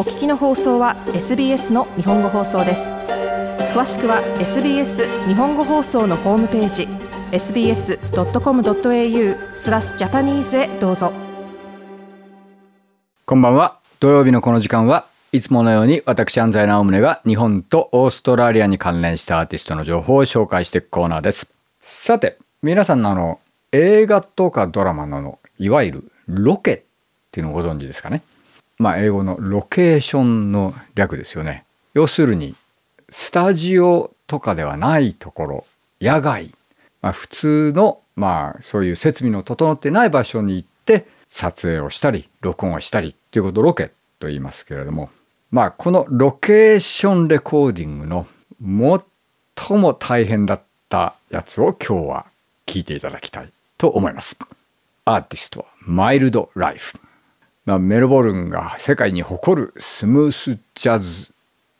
お聞きの放送は SBS の日本語放送です。詳しくは SBS 日本語放送のホームページ sbs.com.au スラスジャパニーズへどうぞ。こんばんは。土曜日のこの時間はいつものように私安西直宗が日本とオーストラリアに関連したアーティストの情報を紹介していくコーナーです。さて皆さんのあの映画とかドラマのいわゆるロケっていうのをご存知ですかね？まあ英語のロケーションの略ですよね要するにスタジオとかではないところ野外、まあ、普通のまあそういう設備の整ってない場所に行って撮影をしたり録音をしたりっていうことをロケと言いますけれどもまあこのロケーションレコーディングの最も大変だったやつを今日は聞いていただきたいと思います。アーティストは Mildlife。まあ、メルボルンが世界に誇るスムースジャズ、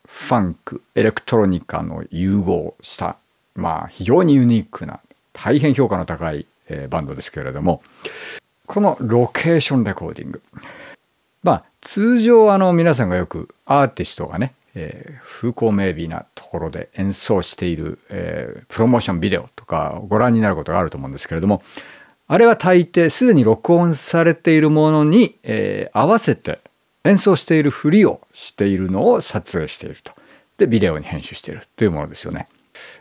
ファンク、エレクトロニカの融合した、まあ、非常にユニークな大変評価の高い、えー、バンドですけれどもこのロケーションレコーディング。まあ通常あの皆さんがよくアーティストがね、えー、風光明媚なところで演奏している、えー、プロモーションビデオとかご覧になることがあると思うんですけれどもあれは大抵すでに録音されているものに、えー、合わせて演奏しているふりをしているのを撮影していると。でビデオに編集しているというものですよね。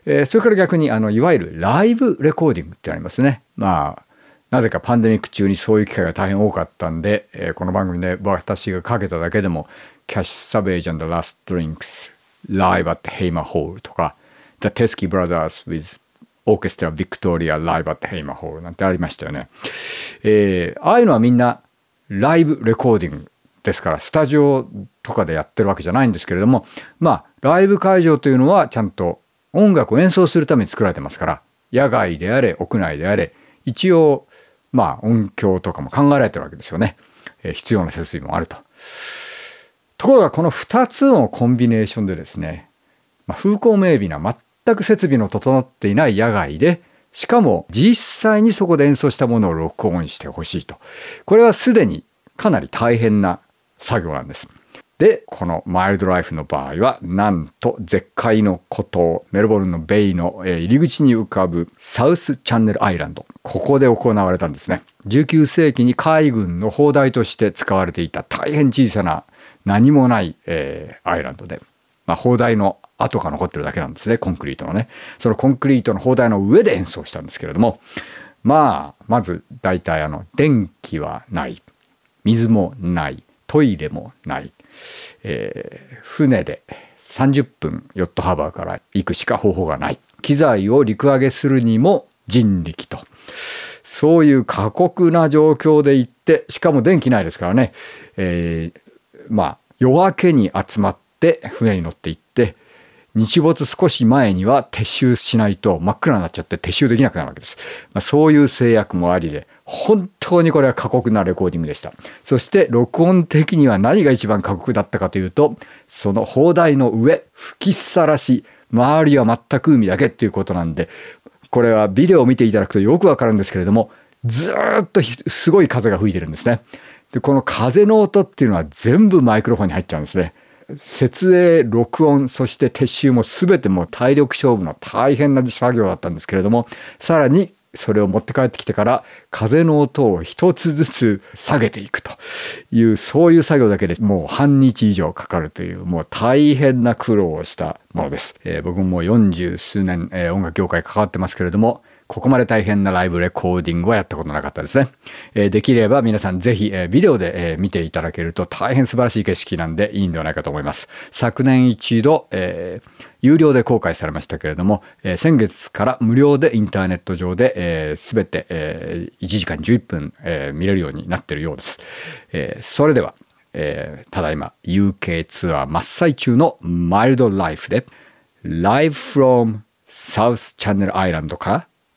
えー、それから逆にあのいわゆるライブレコーディングってありますね。まあなぜかパンデミック中にそういう機会が大変多かったんで、えー、この番組で私がかけただけでも「キャッシュ・サベージ and the Last Drinks Live at Hamer Hall」とか「The Teskey Brothers with オーケストラ・ビクトリア・ライブ・アット・ヘイマホールなんてありましたよね。えー、ああいうのはみんなライブレコーディングですからスタジオとかでやってるわけじゃないんですけれどもまあライブ会場というのはちゃんと音楽を演奏するために作られてますから野外であれ屋内であれ一応まあ音響とかも考えられてるわけですよね、えー、必要な設備もあると。ところがこの2つのコンビネーションでですね、まあ、風光明媚な全く設備の整っていない野外で、しかも実際にそこで演奏したものを録音してほしいと。これはすでにかなり大変な作業なんです。で、このマイルドライフの場合は、なんと絶海の孤島、メルボルンのベイの入り口に浮かぶサウスチャンネルアイランド。ここで行われたんですね。19世紀に海軍の砲台として使われていた大変小さな何もない、えー、アイランドで、まあ、砲台の跡が残ってるだけなんですねコンクリートのね。そのコンクリートの砲台の上で演奏したんですけれどもまあまず大体あの電気はない。水もない。トイレもない、えー、船で30分ヨットハーバーから行くしか方法がない。機材を陸揚げするにも人力と。そういう過酷な状況で行ってしかも電気ないですからね、えー、まあ夜明けに集まって船に乗って行って日没少し前には撤収しないと真っ暗になっちゃって撤収できなくなるわけです。まあ、そういう制約もありで、本当にこれは過酷なレコーディングでした。そして録音的には何が一番過酷だったかというと、その砲台の上、吹きさらし、周りは全く海だけっていうことなんで、これはビデオを見ていただくとよくわかるんですけれども、ずっとすごい風が吹いてるんですね。で、この風の音っていうのは全部マイクロフォンに入っちゃうんですね。設営録音そして撤収も全てもう体力勝負の大変な作業だったんですけれどもさらにそれを持って帰ってきてから風の音を一つずつ下げていくというそういう作業だけでもう半日以上かかるというもう大変な苦労をしたものです。えー、僕ももう40数年、えー、音楽業界関わってますけれどもここまで大変なライブレコーディングはやったことなかったですね。えー、できれば皆さんぜひ、えー、ビデオで、えー、見ていただけると大変素晴らしい景色なんでいいんではないかと思います。昨年一度、え、有料で公開されましたけれども、え、先月から無料でインターネット上で、えー、全て、えー、1時間11分、え、見れるようになっているようです。え、それでは、え、ただいま UK ツアー真っ最中のマイルドライフで Live from South Channel Island から